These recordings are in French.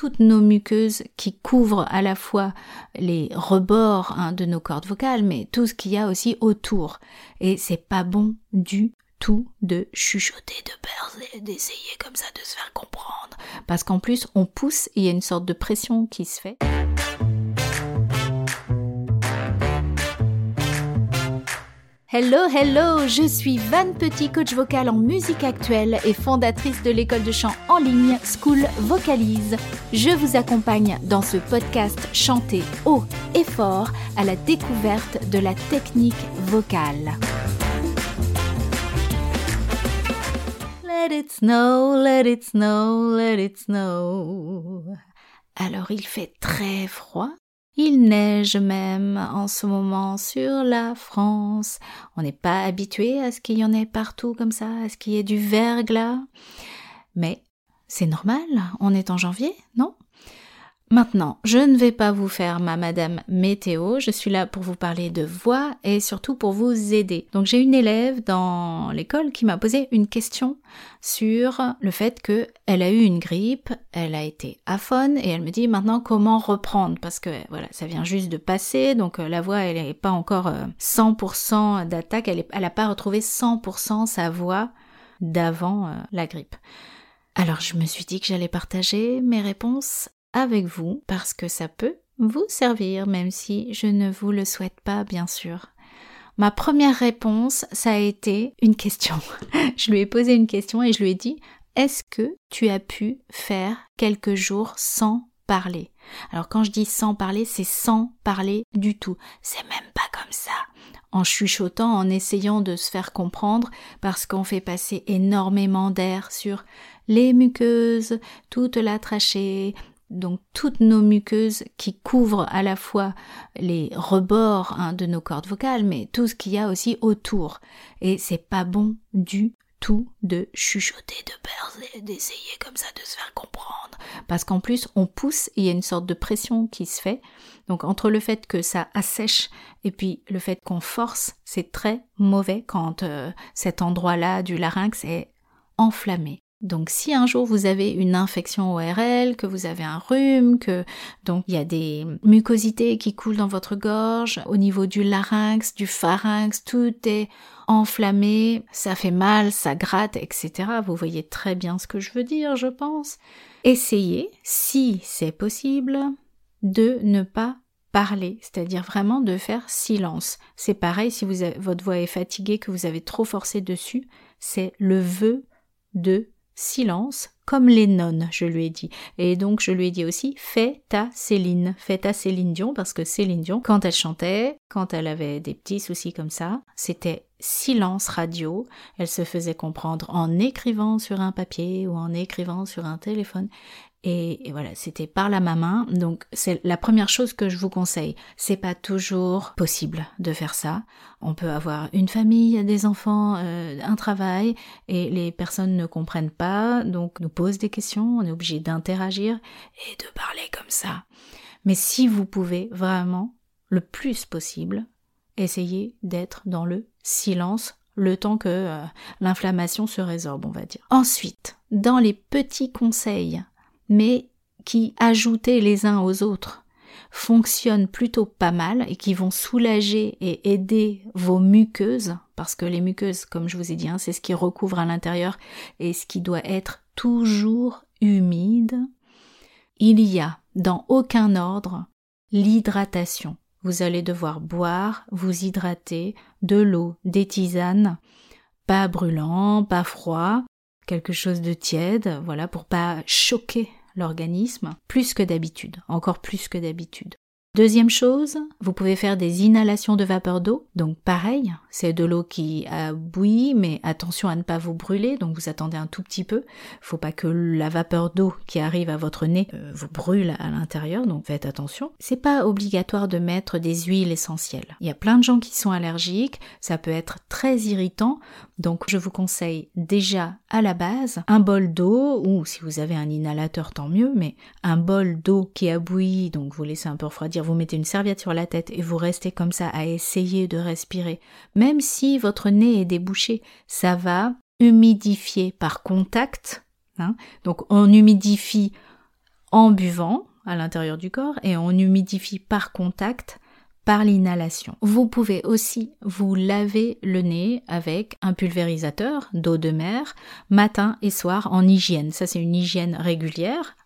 toutes nos muqueuses qui couvrent à la fois les rebords hein, de nos cordes vocales, mais tout ce qu'il y a aussi autour. Et c'est pas bon du tout de chuchoter, de percer, d'essayer comme ça de se faire comprendre. Parce qu'en plus, on pousse il y a une sorte de pression qui se fait. Hello, hello, je suis Van Petit, coach vocal en musique actuelle et fondatrice de l'école de chant en ligne School Vocalise. Je vous accompagne dans ce podcast chanté haut et fort à la découverte de la technique vocale. Let it snow, let it snow, let it snow. Alors il fait très froid il neige même en ce moment sur la France. On n'est pas habitué à ce qu'il y en ait partout comme ça, à ce qu'il y ait du verglas. Mais c'est normal, on est en janvier, non? Maintenant, je ne vais pas vous faire ma Madame Météo, je suis là pour vous parler de voix et surtout pour vous aider. Donc j'ai une élève dans l'école qui m'a posé une question sur le fait que elle a eu une grippe, elle a été aphone et elle me dit maintenant comment reprendre? Parce que voilà, ça vient juste de passer donc euh, la voix elle n'est pas encore 100% euh, d'attaque, elle n'a pas retrouvé 100% sa voix d'avant euh, la grippe. Alors je me suis dit que j'allais partager mes réponses avec vous parce que ça peut vous servir, même si je ne vous le souhaite pas, bien sûr. Ma première réponse, ça a été une question. je lui ai posé une question et je lui ai dit, est-ce que tu as pu faire quelques jours sans parler? Alors quand je dis sans parler, c'est sans parler du tout. C'est même pas comme ça. En chuchotant, en essayant de se faire comprendre, parce qu'on fait passer énormément d'air sur les muqueuses, toute la trachée, donc toutes nos muqueuses qui couvrent à la fois les rebords hein, de nos cordes vocales, mais tout ce qu'il y a aussi autour. Et c'est pas bon du tout de chuchoter, de percer, d'essayer comme ça de se faire comprendre. Parce qu'en plus, on pousse il y a une sorte de pression qui se fait. Donc entre le fait que ça assèche et puis le fait qu'on force, c'est très mauvais quand euh, cet endroit-là du larynx est enflammé. Donc si un jour vous avez une infection ORL, que vous avez un rhume, que donc il y a des mucosités qui coulent dans votre gorge, au niveau du larynx, du pharynx, tout est enflammé, ça fait mal, ça gratte, etc. Vous voyez très bien ce que je veux dire, je pense. Essayez, si c'est possible, de ne pas parler, c'est-à-dire vraiment de faire silence. C'est pareil si votre voix est fatiguée, que vous avez trop forcé dessus, c'est le vœu de silence, comme les nonnes, je lui ai dit. Et donc je lui ai dit aussi, fais ta Céline, fais ta Céline Dion, parce que Céline Dion, quand elle chantait, quand elle avait des petits soucis comme ça, c'était silence radio, elle se faisait comprendre en écrivant sur un papier ou en écrivant sur un téléphone. Et, voilà, c'était par la main. Donc c'est la première chose que je vous conseille. C'est pas toujours possible de faire ça. On peut avoir une famille, des enfants, euh, un travail, et les personnes ne comprennent pas, donc nous posent des questions. On est obligé d'interagir et de parler comme ça. Mais si vous pouvez vraiment, le plus possible, essayer d'être dans le silence le temps que euh, l'inflammation se résorbe, on va dire. Ensuite, dans les petits conseils mais qui, ajoutés les uns aux autres, fonctionnent plutôt pas mal et qui vont soulager et aider vos muqueuses, parce que les muqueuses, comme je vous ai dit, hein, c'est ce qui recouvre à l'intérieur et ce qui doit être toujours humide, il y a dans aucun ordre l'hydratation. Vous allez devoir boire, vous hydrater, de l'eau, des tisanes, pas brûlant, pas froid, quelque chose de tiède, voilà, pour pas choquer l'organisme plus que d'habitude, encore plus que d'habitude. Deuxième chose, vous pouvez faire des inhalations de vapeur d'eau. Donc pareil, c'est de l'eau qui a bouilli, mais attention à ne pas vous brûler, donc vous attendez un tout petit peu. Faut pas que la vapeur d'eau qui arrive à votre nez euh, vous brûle à l'intérieur, donc faites attention. C'est pas obligatoire de mettre des huiles essentielles. Il y a plein de gens qui sont allergiques, ça peut être très irritant, donc je vous conseille déjà à la base un bol d'eau, ou si vous avez un inhalateur tant mieux, mais un bol d'eau qui a bouilli, donc vous laissez un peu refroidir vous mettez une serviette sur la tête et vous restez comme ça à essayer de respirer, même si votre nez est débouché, ça va humidifier par contact. Hein. Donc on humidifie en buvant à l'intérieur du corps et on humidifie par contact par l'inhalation. Vous pouvez aussi vous laver le nez avec un pulvérisateur d'eau de mer matin et soir en hygiène. Ça c'est une hygiène régulière.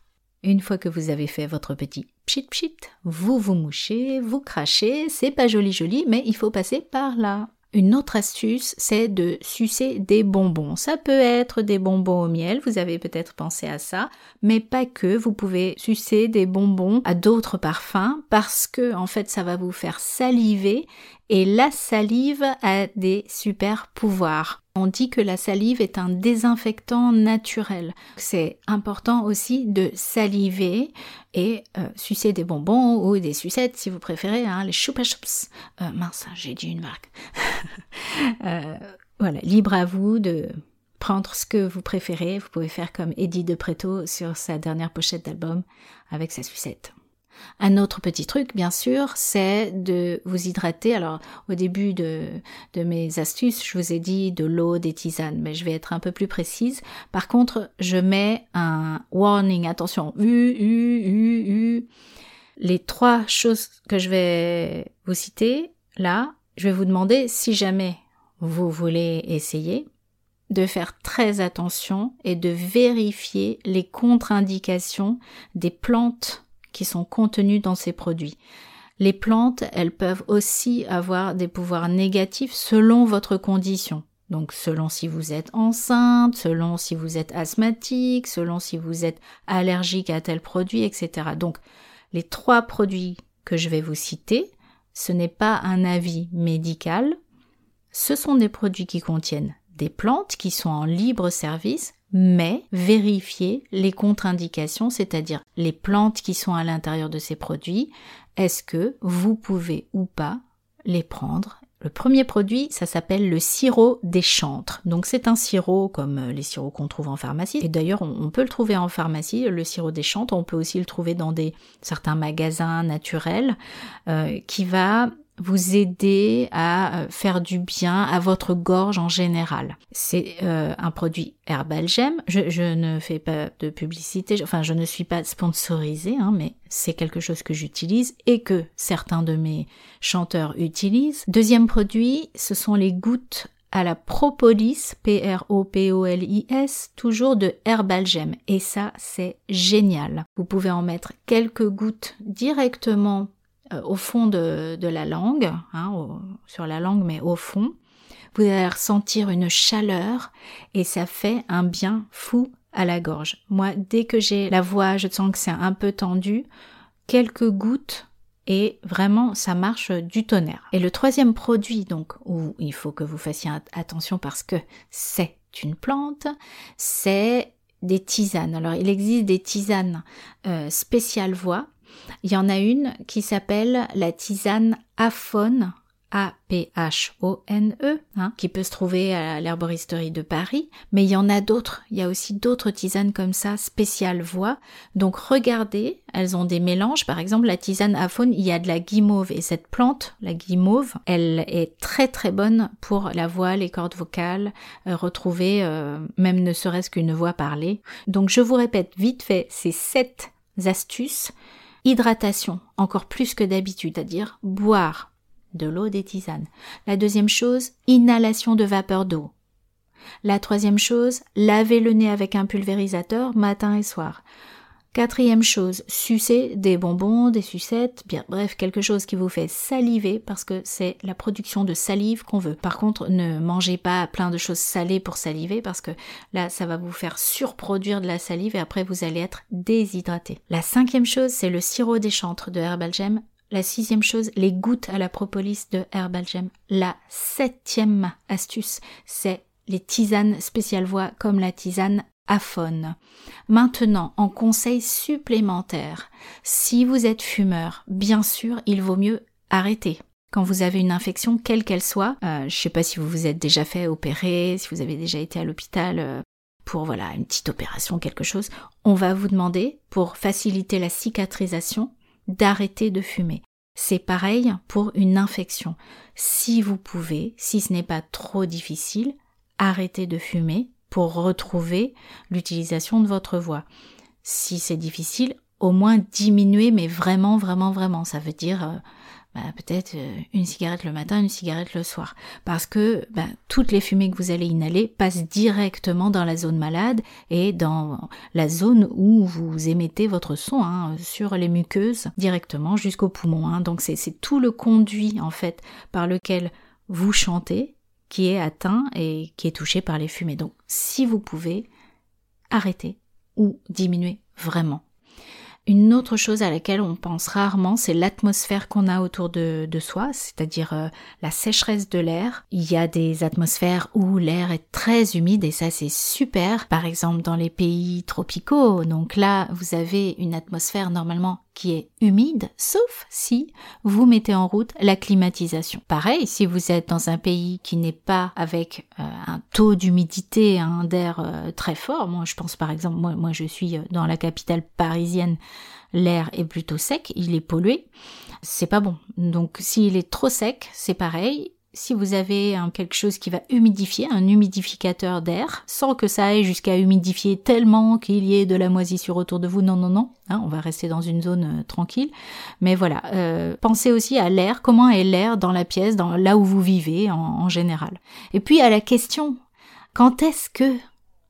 Une fois que vous avez fait votre petit pchit pchit, vous vous mouchez, vous crachez, c'est pas joli joli, mais il faut passer par là. Une autre astuce, c'est de sucer des bonbons. Ça peut être des bonbons au miel, vous avez peut-être pensé à ça, mais pas que. Vous pouvez sucer des bonbons à d'autres parfums parce que, en fait, ça va vous faire saliver et la salive a des super pouvoirs. On dit que la salive est un désinfectant naturel. C'est important aussi de saliver et euh, sucer des bonbons ou des sucettes si vous préférez, hein, les choupa choups. Euh, mince, j'ai dit une marque. Euh, voilà, libre à vous de prendre ce que vous préférez. Vous pouvez faire comme Eddie de Preto sur sa dernière pochette d'album avec sa sucette. Un autre petit truc, bien sûr, c'est de vous hydrater. Alors, au début de, mes astuces, je vous ai dit de l'eau, des tisanes, mais je vais être un peu plus précise. Par contre, je mets un warning, attention, U, U, U. Les trois choses que je vais vous citer, là, je vais vous demander si jamais vous voulez essayer de faire très attention et de vérifier les contre-indications des plantes qui sont contenus dans ces produits. Les plantes, elles peuvent aussi avoir des pouvoirs négatifs selon votre condition. Donc selon si vous êtes enceinte, selon si vous êtes asthmatique, selon si vous êtes allergique à tel produit, etc. Donc les trois produits que je vais vous citer, ce n'est pas un avis médical, ce sont des produits qui contiennent des plantes qui sont en libre service mais vérifiez les contre-indications, c'est-à-dire les plantes qui sont à l'intérieur de ces produits. Est-ce que vous pouvez ou pas les prendre? Le premier produit, ça s'appelle le sirop des chantres. Donc c'est un sirop comme les sirops qu'on trouve en pharmacie. Et d'ailleurs, on, peut le trouver en pharmacie, le sirop des chantres. On peut aussi le trouver dans des certains magasins naturels, euh, qui va vous aider à euh, faire du bien à votre gorge en général. C'est euh, un produit Herbalgem. Je, je, ne fais pas de publicité, enfin je ne suis pas sponsorisée, hein, mais c'est quelque chose que j'utilise et que certains de mes chanteurs utilisent. Deuxième produit, ce sont les gouttes à la propolis, P-R-O-P-O-L-I-S, toujours de Herbalgem. Et ça, c'est génial. Vous pouvez en mettre quelques gouttes directement au fond de, la langue, hein, sur la langue, mais au fond. Vous allez ressentir une chaleur et ça fait un bien fou à la gorge. Moi, dès que j'ai la voix, je sens que c'est un peu tendu, quelques gouttes et vraiment ça marche du tonnerre. Et le troisième produit donc où il faut que vous fassiez attention parce que c'est une plante, c'est des tisanes. Alors il existe des tisanes euh, spéciales voix il y en a une qui s'appelle la tisane Aphone, A-P-H-O-N-E, hein, qui peut se trouver à l'herboristerie de Paris, mais il y en a d'autres. Il y a aussi d'autres tisanes comme ça, spéciales voix. Donc regardez, elles ont des mélanges. Par exemple, la tisane Aphone, il y a de la guimauve et cette plante, la guimauve, elle est très très bonne pour la voix, les cordes vocales, euh, retrouver euh, même ne serait-ce qu'une voix parlée. Donc je vous répète vite fait ces sept astuces Hydratation, encore plus que d'habitude, c'est-à-dire boire de l'eau des tisanes. La deuxième chose, inhalation de vapeur d'eau. La troisième chose, laver le nez avec un pulvérisateur matin et soir. Quatrième chose, sucer des bonbons, des sucettes, bien bref, quelque chose qui vous fait saliver parce que c'est la production de salive qu'on veut. Par contre, ne mangez pas plein de choses salées pour saliver parce que là, ça va vous faire surproduire de la salive et après vous allez être déshydraté. La cinquième chose, c'est le sirop des chantres de Herbalgem. La sixième chose, les gouttes à la propolis de Herbalgem. La septième astuce, c'est les tisanes spéciales voix comme la tisane Maintenant, en conseil supplémentaire, si vous êtes fumeur, bien sûr, il vaut mieux arrêter. Quand vous avez une infection, quelle qu'elle soit, euh, je ne sais pas si vous vous êtes déjà fait opérer, si vous avez déjà été à l'hôpital euh, pour voilà une petite opération, quelque chose, on va vous demander, pour faciliter la cicatrisation, d'arrêter de fumer. C'est pareil pour une infection. Si vous pouvez, si ce n'est pas trop difficile, arrêtez de fumer pour retrouver l'utilisation de votre voix. Si c'est difficile, au moins diminuer, mais vraiment, vraiment, vraiment. Ça veut dire euh, bah, peut-être euh, une cigarette le matin, une cigarette le soir. Parce que bah, toutes les fumées que vous allez inhaler passent directement dans la zone malade et dans la zone où vous émettez votre son hein, sur les muqueuses directement jusqu'au poumon. Hein. Donc c'est tout le conduit en fait par lequel vous chantez qui est atteint et qui est touché par les fumées. Donc si vous pouvez, arrêtez ou diminuez vraiment. Une autre chose à laquelle on pense rarement, c'est l'atmosphère qu'on a autour de, soi, c'est-à-dire euh, la sécheresse de l'air. Il y a des atmosphères où l'air est très humide et ça c'est super. Par exemple dans les pays tropicaux, donc là vous avez une atmosphère normalement qui est humide, sauf si vous mettez en route la climatisation. Pareil, si vous êtes dans un pays qui n'est pas avec euh, un taux d'humidité, un d'air euh, très fort, moi je pense par exemple, moi, moi je suis euh, dans la capitale parisienne, l'air est plutôt sec, il est pollué, c'est pas bon. Donc s'il est trop sec, c'est pareil, si vous avez quelque chose qui va humidifier, un humidificateur d'air, sans que ça aille jusqu'à humidifier tellement qu'il y ait de la moisissure autour de vous, non, non, non, hein, on va rester dans une zone euh, tranquille. Mais voilà, euh, pensez aussi à l'air, comment est l'air dans la pièce, dans là où vous vivez en, en général? Et puis à la question, quand est-ce que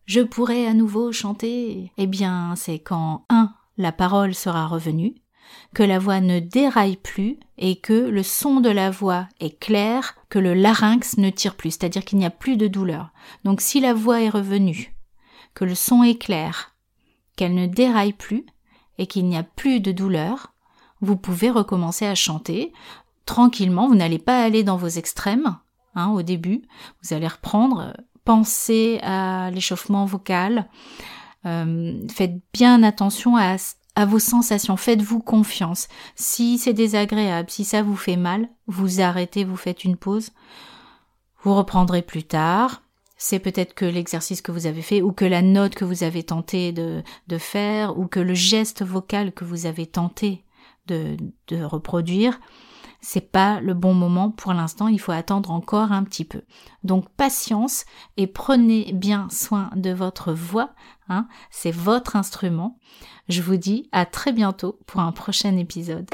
je pourrai à nouveau chanter? Eh bien, c'est quand, un, la parole sera revenue, que la voix ne déraille plus et que le son de la voix est clair, que le larynx ne tire plus, c'est-à-dire qu'il n'y a plus de douleur. Donc si la voix est revenue, que le son est clair, qu'elle ne déraille plus et qu'il n'y a plus de douleur, vous pouvez recommencer à chanter tranquillement, vous n'allez pas aller dans vos extrêmes hein, au début, vous allez reprendre, pensez à l'échauffement vocal, euh, faites bien attention à à vos sensations, faites-vous confiance. Si c'est désagréable, si ça vous fait mal, vous arrêtez, vous faites une pause. Vous reprendrez plus tard. C'est peut-être que l'exercice que vous avez fait ou que la note que vous avez tenté de, faire ou que le geste vocal que vous avez tenté de reproduire c'est pas le bon moment pour l'instant, il faut attendre encore un petit peu. Donc patience et prenez bien soin de votre voix, hein, c'est votre instrument. Je vous dis à très bientôt pour un prochain épisode.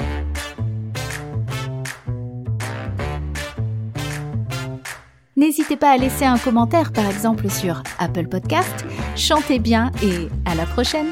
N'hésitez pas à laisser un commentaire par exemple sur Apple Podcast. Chantez bien et à la prochaine